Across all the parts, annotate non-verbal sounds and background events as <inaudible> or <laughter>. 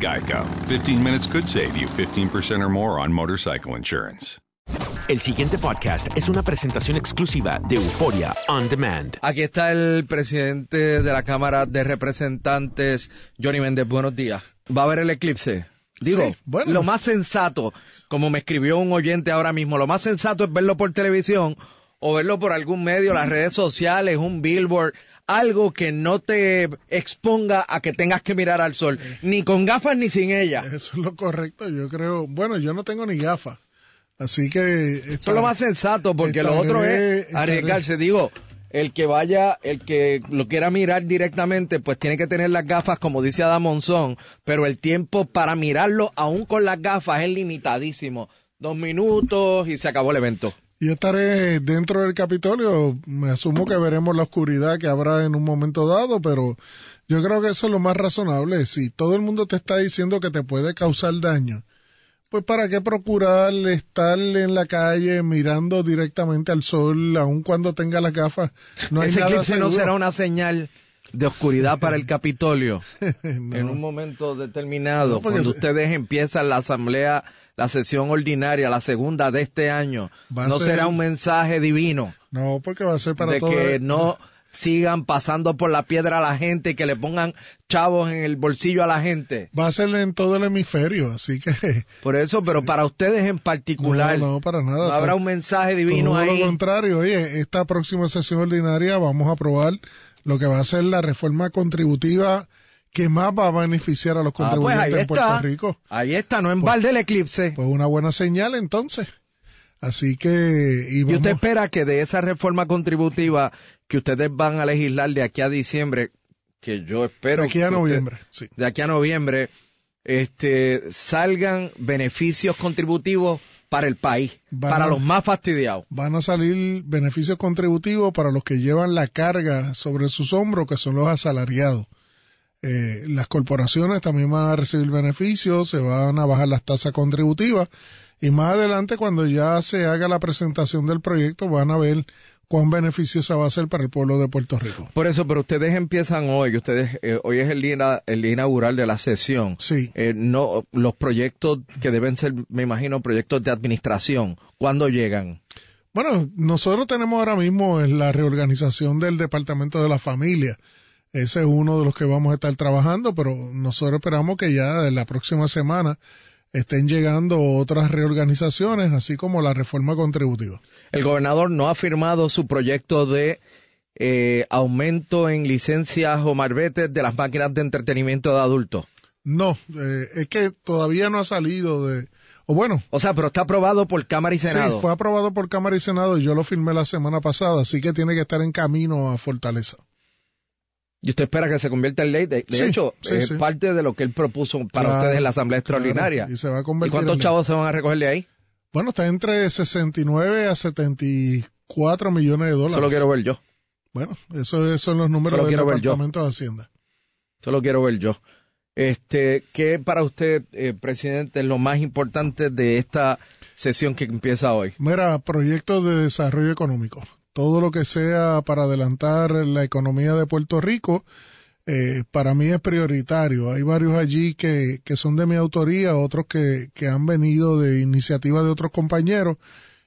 Geico. 15 minutes could save you 15% or more on motorcycle insurance. El siguiente podcast es una presentación exclusiva de Euforia On Demand. Aquí está el presidente de la Cámara de Representantes, Johnny Méndez. Buenos días. ¿Va a haber el eclipse? Digo, Sí, bueno. lo más sensato, como me escribió un oyente ahora mismo, lo más sensato es verlo por televisión o verlo por algún medio, las redes sociales, un billboard, algo que no te exponga a que tengas que mirar al sol, ni con gafas ni sin ella. Eso es lo correcto, yo creo. Bueno, yo no tengo ni gafas. Así que... Eso es lo más sensato, porque lo otro es estaré- arriesgarse. Digo, el que vaya, el que lo quiera mirar directamente, pues tiene que tener las gafas, como dice Adam Monzón, pero el tiempo para mirarlo, aún con las gafas, es limitadísimo. Dos minutos y se acabó el evento. Yo estaré dentro del Capitolio. Me asumo que veremos la oscuridad que habrá en un momento dado, pero yo creo que eso es lo más razonable. Si todo el mundo te está diciendo que te puede causar daño, pues para qué procurar estar en la calle mirando directamente al sol, aun cuando tenga las gafas. No hay Ese nada eclipse no será una señal de oscuridad para el Capitolio <laughs> No. en un momento determinado, No, cuando se- ustedes empiezan la asamblea, la sesión ordinaria, la segunda de este año, Va no ser- será un mensaje divino. No, porque va a ser para de todo. que no sigan pasando por la piedra a la gente y que le pongan chavos en el bolsillo a la gente. Va a ser en todo el hemisferio, así que <laughs> Por eso, pero para ustedes en particular, No, no, para nada. no habrá Todo- un mensaje divino Todo ahí. lo contrario, oye, esta próxima sesión ordinaria vamos a aprobar lo que va a ser la reforma contributiva que más va a beneficiar a los Ah, pues contribuyentes ahí en Puerto. Rico. Ahí está, no en balde el eclipse. Pues una buena señal entonces. Así que... Y ¿Y usted espera que de esa reforma contributiva que ustedes van a legislar de aquí a diciembre, que yo espero... De aquí a usted- noviembre, sí. De aquí a noviembre, este, salgan beneficios contributivos para el país, Van para a- los más fastidiados. van a salir beneficios contributivos para los que llevan la carga sobre sus hombros, que son los asalariados. Eh, las corporaciones también van a recibir beneficios, se van a bajar las tasas contributivas y más adelante cuando ya se haga la presentación del proyecto van a ver cuán beneficiosa va a ser para el pueblo de Puerto Rico. Por eso, pero ustedes empiezan hoy, ustedes eh, hoy es el día, el día inaugural de la sesión. Sí. Eh, no, los proyectos que deben ser, me imagino, proyectos de administración, ¿cuándo llegan? Bueno, nosotros tenemos ahora mismo la reorganización del Departamento de la Familia. Ese es uno de los que vamos a estar trabajando, pero nosotros esperamos que ya en la próxima semana estén llegando otras reorganizaciones, así como la reforma contributiva. El gobernador no ha firmado su proyecto de eh, aumento en licencias o marbetes de las máquinas de entretenimiento de adultos. No, eh, es que todavía no ha salido de... O bueno. O sea, pero está aprobado por Cámara y Senado. Sí, fue aprobado por Cámara y Senado y yo lo firmé la semana pasada, así que tiene que estar en camino a Fortaleza. Y usted espera que se convierta en ley. De, hecho, es parte de lo que él propuso para ustedes en la Asamblea Extraordinaria. y, se va a convertir cuántos chavos se van a recoger de ahí? Bueno, está entre 69 a 74 millones de dólares. Eso lo quiero ver yo. Bueno, esos son los números del Departamento de Hacienda. Eso lo quiero ver yo. Este, ¿Qué para usted, eh, presidente, es lo más importante de esta sesión que empieza hoy? Mira, proyectos de desarrollo económico todo lo que sea para adelantar la economía de Puerto Rico, eh, para mí es prioritario. Hay varios allí que, que son de mi autoría, otros que, que han venido de iniciativa de otros compañeros.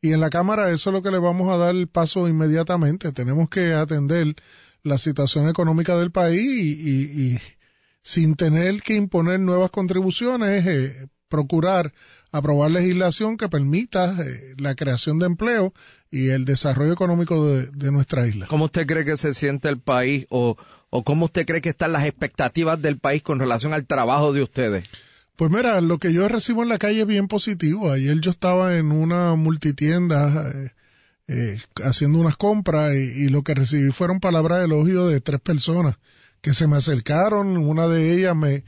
Y en la Cámara eso es lo que le vamos a dar el paso inmediatamente. Tenemos que atender la situación económica del país y, y, sin tener que imponer nuevas contribuciones, eh, procurar aprobar legislación que permita eh, la creación de empleo y el desarrollo económico de, nuestra isla. ¿Cómo usted cree que se siente el país o, o cómo usted cree que están las expectativas del país con relación al trabajo de ustedes? Pues mira, lo que yo recibo en la calle es bien positivo. Ayer yo estaba en una multitienda eh, eh, haciendo unas compras y, y, lo que recibí fueron palabras de elogio de tres personas que se me acercaron. Una de ellas me,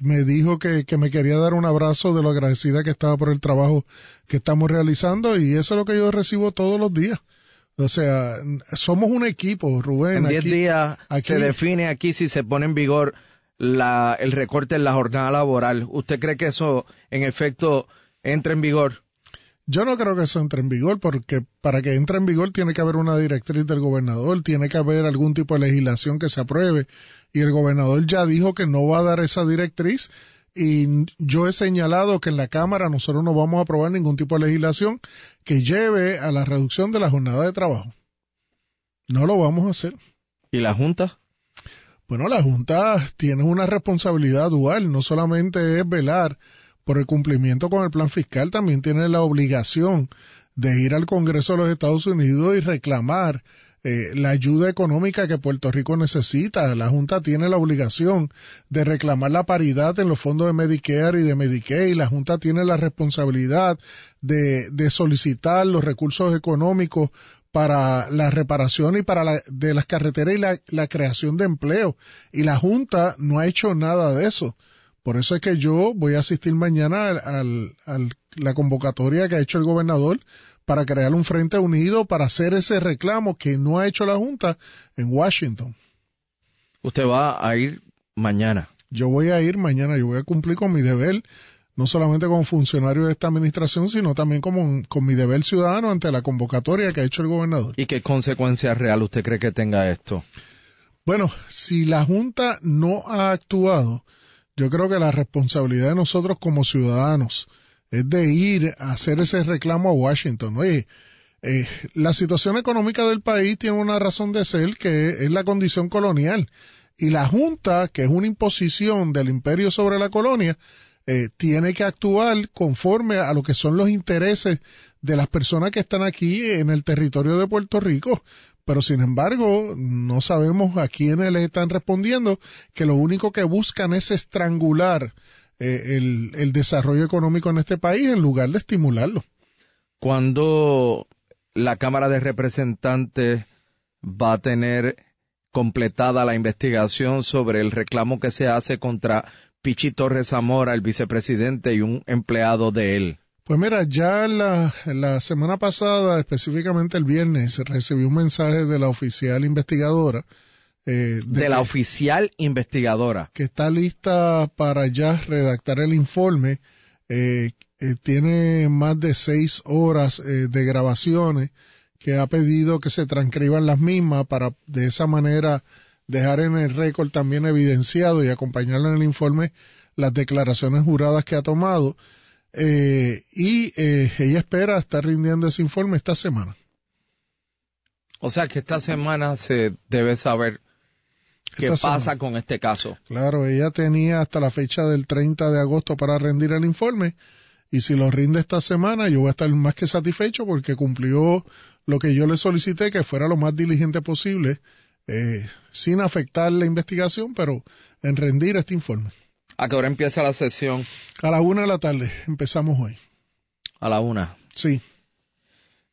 me dijo que, que, me quería dar un abrazo de lo agradecida que estaba por el trabajo que estamos realizando y eso es lo que yo recibo todos los días. O sea, somos un equipo, Rubén. En 10 días se define aquí si se pone en vigor la, el recorte en la jornada laboral. ¿Usted cree que eso, en efecto, entra en vigor? Yo no creo que eso entre en vigor, porque para que entre en vigor tiene que haber una directriz del gobernador, tiene que haber algún tipo de legislación que se apruebe y el gobernador ya dijo que no va a dar esa directriz y yo he señalado que en la Cámara nosotros no vamos a aprobar ningún tipo de legislación que lleve a la reducción de la jornada de trabajo. No lo vamos a hacer. ¿Y la Junta? Bueno, la Junta tiene una responsabilidad dual, no solamente es velar por el cumplimiento con el plan fiscal, también tiene la obligación de ir al Congreso de los Estados Unidos y reclamar eh, la ayuda económica que Puerto Rico necesita. La Junta tiene la obligación de reclamar la paridad en los fondos de Medicare y de Medicaid. La Junta tiene la responsabilidad de, solicitar los recursos económicos para la reparación y para la, de las carreteras y la, la creación de empleo. Y la Junta no ha hecho nada de eso. Por eso es que yo voy a asistir mañana a la convocatoria que ha hecho el gobernador para crear un frente unido para hacer ese reclamo que no ha hecho la Junta en Washington. Usted va a ir mañana. Yo voy a ir mañana, yo voy a cumplir con mi deber, no solamente como funcionario de esta administración, sino también como, con mi deber ciudadano ante la convocatoria que ha hecho el gobernador. ¿Y qué consecuencia real usted cree que tenga esto? Bueno, si la Junta no ha actuado, yo creo que la responsabilidad de nosotros como ciudadanos, es de ir a hacer ese reclamo a Washington. Oye, eh, la situación económica del país tiene una razón de ser que es la condición colonial. Y la Junta, que es una imposición del imperio sobre la colonia, eh, tiene que actuar conforme a lo que son los intereses de las personas que están aquí en el territorio de Puerto Rico. Pero sin embargo, no sabemos a quiénes le están respondiendo, que lo único que buscan es estrangular eh, el, desarrollo económico en este país en lugar de estimularlo. Cuando la Cámara de Representantes va a tener completada la investigación sobre el reclamo que se hace contra Pichi Torres Zamora, el vicepresidente y un empleado de él. Pues mira, ya la, la semana pasada, específicamente el viernes, recibí un mensaje de la oficial investigadora eh, de, la oficial investigadora. Que está lista para ya redactar el informe. Eh, eh, tiene más de seis horas de grabaciones que ha pedido que se transcriban las mismas para de esa manera dejar en el récord también evidenciado y acompañarle en el informe las declaraciones juradas que ha tomado. y ella espera estar rindiendo ese informe esta semana. O sea que esta semana se debe saber ¿Qué pasa con este caso? Claro, ella tenía hasta la fecha del 30 de agosto para rendir el informe y si lo rinde esta semana yo voy a estar más que satisfecho porque cumplió lo que yo le solicité que fuera lo más diligente posible eh, sin afectar la investigación, pero en rendir este informe. ¿A qué hora empieza la sesión? A la una de la tarde, empezamos hoy. A la una. Sí.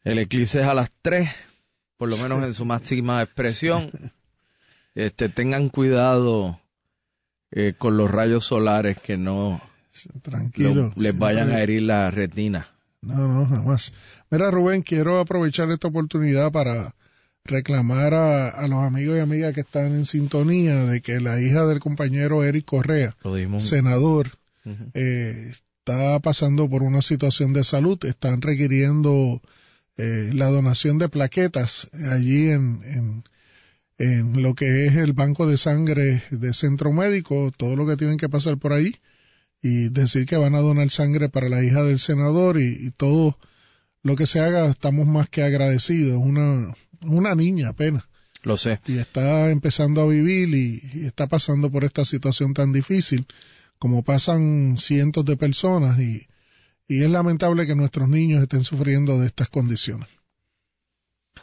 El eclipse es a las tres, por lo menos en su máxima expresión. <laughs> Este, tengan cuidado eh, con los rayos solares que no Tranquilo, les vayan a herir la retina. No, no, jamás. Mira, Rubén, quiero aprovechar esta oportunidad para reclamar a, los amigos y amigas que están en sintonía de que la hija del compañero Eric Correa, senador, eh, está pasando por una situación de salud. Están requiriendo eh, la donación de plaquetas allí en, en, lo que es el banco de sangre de centro médico, todo lo que tienen que pasar por ahí y decir que van a donar sangre para la hija del senador y, todo lo que se haga estamos más que agradecidos. Una, una niña apenas. Lo sé. Y está empezando a vivir y, está pasando por esta situación tan difícil como pasan cientos de personas y, y es lamentable que nuestros niños estén sufriendo de estas condiciones.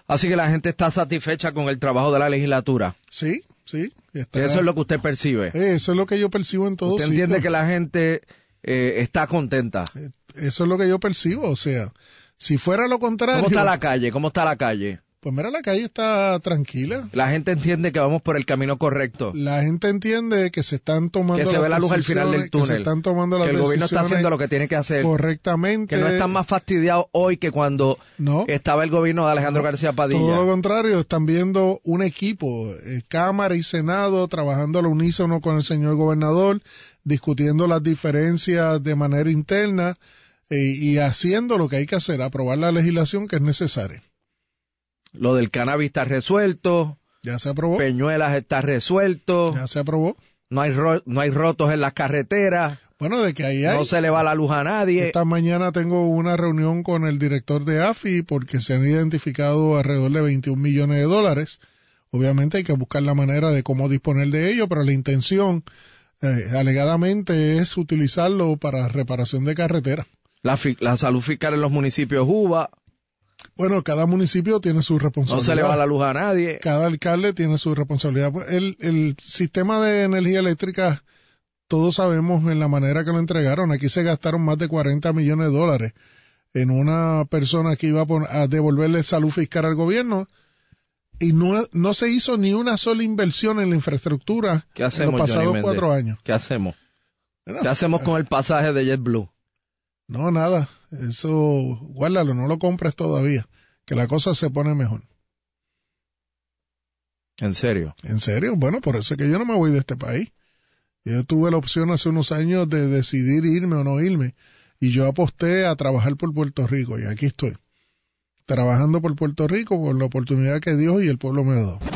Así que la gente está satisfecha con el trabajo de la legislatura. Sí, sí. Eso es lo que usted percibe. Eso es lo que yo percibo en todo ¿Usted entiende que la gente eh, está contenta? Eh, eso es lo que yo percibo. O sea, si fuera lo contrario. ¿Cómo está la calle? ¿Cómo está la calle? Pues mira, la calle está tranquila. La gente entiende que vamos por el camino correcto. La gente entiende que se están tomando Que se ve la luz al final del túnel. Que se están tomando las que el gobierno está haciendo lo que tiene que hacer. Correctamente. Que no están más fastidiados hoy que cuando estaba el gobierno de Alejandro García Padilla. Todo lo contrario, están viendo un equipo, eh, Cámara y Senado, trabajando al unísono con el señor gobernador, discutiendo las diferencias de manera interna eh, y haciendo lo que hay que hacer, aprobar la legislación que es necesaria. Lo del cannabis está resuelto. Ya se aprobó. Peñuelas está resuelto. Ya se aprobó. No hay, no hay rotos en las carreteras. Bueno, de que ahí hay. No se le va la luz a nadie. Esta mañana tengo una reunión con el director de AFI porque se han identificado alrededor de 21 millones de dólares. Obviamente hay que buscar la manera de cómo disponer de ello, pero la intención eh, alegadamente es utilizarlo para reparación de carretera. La, la salud fiscal en los municipios UBA bueno, cada municipio tiene su responsabilidad. No se le va la luz a nadie. Cada alcalde tiene su responsabilidad. Pues, el, el sistema de energía eléctrica, todos sabemos en la manera que lo entregaron. Aquí se gastaron más de 40 millones de dólares en una persona que iba a, devolverle salud fiscal al gobierno y no, no se hizo ni una sola inversión en la infraestructura ¿Qué hacemos, en los pasados cuatro años. ¿Qué hacemos? ¿Qué hacemos con el pasaje de JetBlue? No, nada. Eso, guárdalo, no lo compres todavía, que la cosa se pone mejor. ¿En serio? ¿En serio? Bueno, por eso es que yo no me voy de este país. Yo tuve la opción hace unos años de decidir irme o no irme, y yo aposté a trabajar por Puerto Rico, y aquí estoy, trabajando por Puerto Rico con la oportunidad que Dios y el pueblo me ha dado.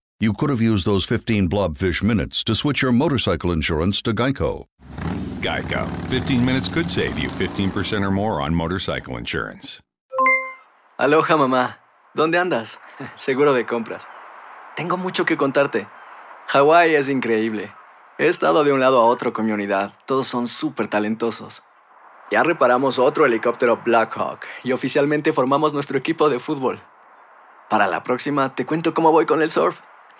you could have used those 15 blobfish minutes to switch your motorcycle insurance to Geico. Geico. 15 minutes could save you 15% or more on motorcycle insurance. Aloha, mamá. ¿Dónde andas? <laughs> Seguro de compras. Tengo mucho que contarte. Hawái es increíble. He estado de un lado a otro con mi unidad. Todos son súper talentosos. Ya reparamos otro helicóptero Blackhawk y oficialmente formamos nuestro equipo de fútbol. Para la próxima te cuento cómo voy con el surf